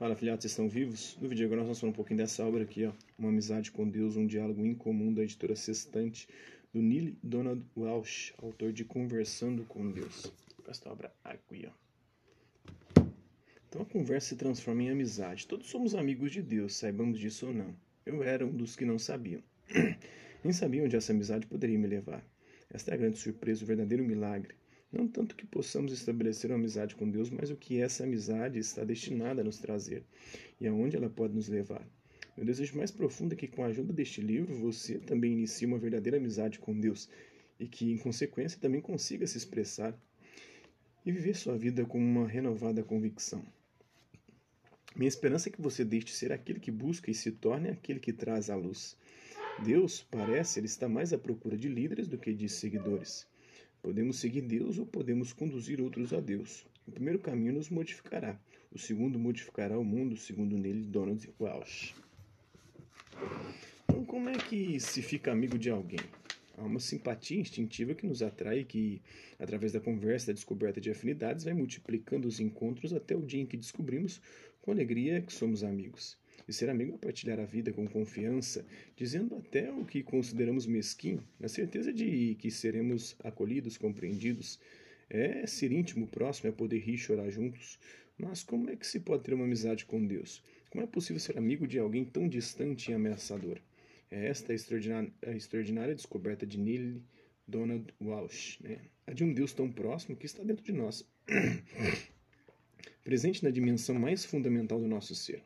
Fala, filhotes, estão vivos? No vídeo agora nós vamos falar um pouquinho dessa obra aqui, ó. Uma amizade com Deus, um diálogo incomum da editora Sextante, do Neil Donald Walsh, autor de Conversando com Deus. Esta obra aqui, ó. Então a conversa se transforma em amizade. Todos somos amigos de Deus, saibamos disso ou não. Eu era um dos que não sabiam. Nem sabia onde essa amizade poderia me levar. Esta é a grande surpresa, o verdadeiro milagre. Não tanto que possamos estabelecer uma amizade com Deus, mas o que essa amizade está destinada a nos trazer e aonde ela pode nos levar. Meu desejo mais profundo é que, com a ajuda deste livro, você também inicie uma verdadeira amizade com Deus e que, em consequência, também consiga se expressar e viver sua vida com uma renovada convicção. Minha esperança é que você deixe de ser aquele que busca e se torne aquele que traz a luz. Deus, parece, ele está mais à procura de líderes do que de seguidores. Podemos seguir Deus ou podemos conduzir outros a Deus. O primeiro caminho nos modificará, o segundo modificará o mundo, segundo nele Donald Welsh. Então, como é que se fica amigo de alguém? Há uma simpatia instintiva que nos atrai, que, através da conversa, da descoberta de afinidades, vai multiplicando os encontros até o dia em que descobrimos com alegria que somos amigos. E ser amigo é partilhar a vida com confiança, dizendo até o que consideramos mesquinho, na certeza de que seremos acolhidos, compreendidos. É ser íntimo, próximo, é poder rir e chorar juntos. Mas como é que se pode ter uma amizade com Deus? Como é possível ser amigo de alguém tão distante e ameaçador? É esta a extraordinária, descoberta de Neil Donald Walsh, né? a de um Deus tão próximo que está dentro de nós, presente na dimensão mais fundamental do nosso ser.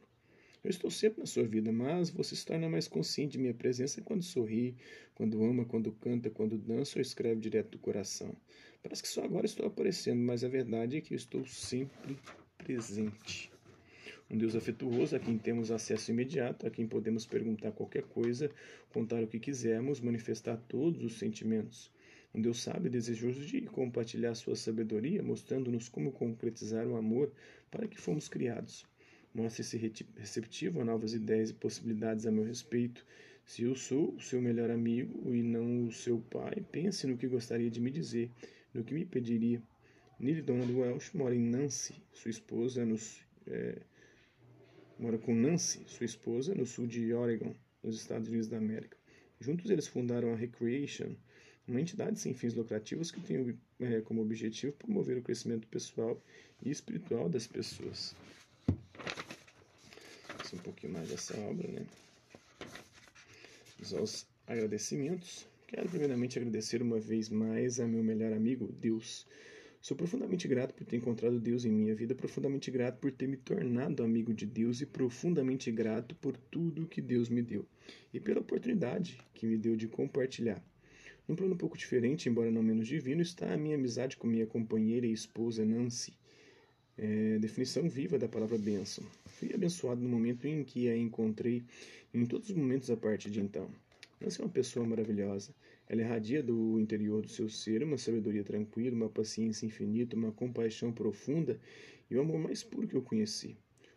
Eu estou sempre na sua vida, mas você se torna mais consciente de minha presença quando sorri, quando ama, quando canta, quando dança ou escreve direto do coração. Parece que só agora estou aparecendo, mas a verdade é que eu estou sempre presente. Um Deus afetuoso a quem temos acesso imediato, a quem podemos perguntar qualquer coisa, contar o que quisermos, manifestar todos os sentimentos. Um Deus sábio e desejoso de compartilhar sua sabedoria, mostrando-nos como concretizar o amor para que fomos criados. Mostre-se receptivo a novas ideias e possibilidades a meu respeito. Se eu sou o seu melhor amigo e não o seu pai, pense no que gostaria de me dizer, no que me pediria. Neil Donald Welsh mora em Nancy, sua esposa, no, é, mora com Nancy, sua esposa, no sul de Oregon, nos Estados Unidos da América. Juntos eles fundaram a Recreation, uma entidade sem fins lucrativos que tem é, como objetivo promover o crescimento pessoal e espiritual das pessoas um pouquinho mais dessa obra, né? Vamos aos agradecimentos. Quero primeiramente agradecer uma vez mais a meu melhor amigo, Deus. Sou profundamente grato por ter encontrado Deus em minha vida, profundamente grato por ter me tornado amigo de Deus e profundamente grato por tudo que Deus me deu e pela oportunidade que me deu de compartilhar. Num plano um pouco diferente, embora não menos divino, está a minha amizade com minha companheira e esposa Nancy. É, definição viva da palavra bênção. Fui abençoado no momento em que a encontrei, em todos os momentos a partir de então. Nancy é uma pessoa maravilhosa. Ela irradia do interior do seu ser uma sabedoria tranquila, uma paciência infinita, uma compaixão profunda e o amor mais puro que eu conheci.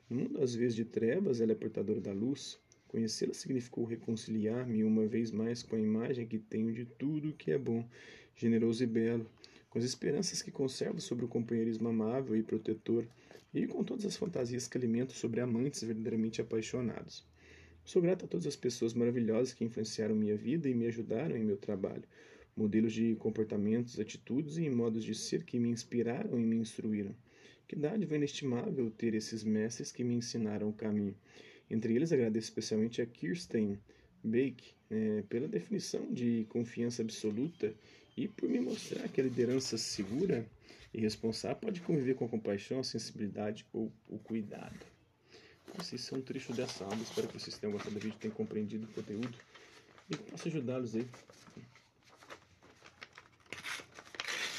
No mundo às vezes de trevas, ela é portadora da luz. Conhecê-la significou reconciliar-me uma vez mais com a imagem que tenho de tudo que é bom, generoso e belo, com as esperanças que conservo sobre o companheirismo amável e protetor, e com todas as fantasias que alimento sobre amantes verdadeiramente apaixonados. Sou grato a todas as pessoas maravilhosas que influenciaram minha vida e me ajudaram em meu trabalho, modelos de comportamentos, atitudes e modos de ser que me inspiraram e me instruíram. Que dádiva inestimável ter esses mestres que me ensinaram o caminho. Entre eles agradeço especialmente a Kirsten Bake é, pela definição de confiança absoluta e por me mostrar que a liderança segura e responsável pode conviver com a compaixão, a sensibilidade ou o cuidado. Esses são um trecho dessa aula. Espero que vocês tenham gostado do vídeo, tenham compreendido o conteúdo e possa ajudá-los aí.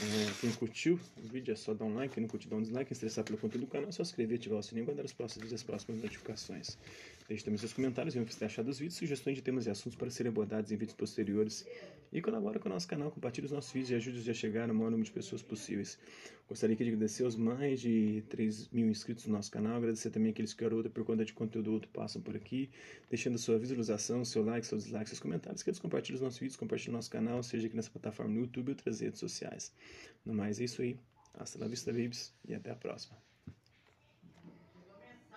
É, quem curtiu o vídeo é só dar um like, quem não curtiu dá um dislike, estressar pelo conteúdo do canal é só se inscrever, ativar o sininho e guardar os próximos vídeos as próximas notificações. Deixe também seus comentários, ver o que você achado dos vídeos, sugestões de temas e assuntos para serem abordados em vídeos posteriores. E colabore com o nosso canal, compartilhe os nossos vídeos e ajude-nos a chegar ao maior número de pessoas possíveis. Gostaria de agradecer aos mais de 3 mil inscritos no nosso canal, agradecer também aqueles que outra por conta de conteúdo outro passam por aqui, deixando sua visualização, seu like, seu dislike, seus comentários, que eles compartilhem os nossos vídeos, compartilhem o nosso canal, seja aqui nessa plataforma no YouTube ou outras redes sociais. No mais, é isso aí. Hasta la vista, babies, e até a próxima.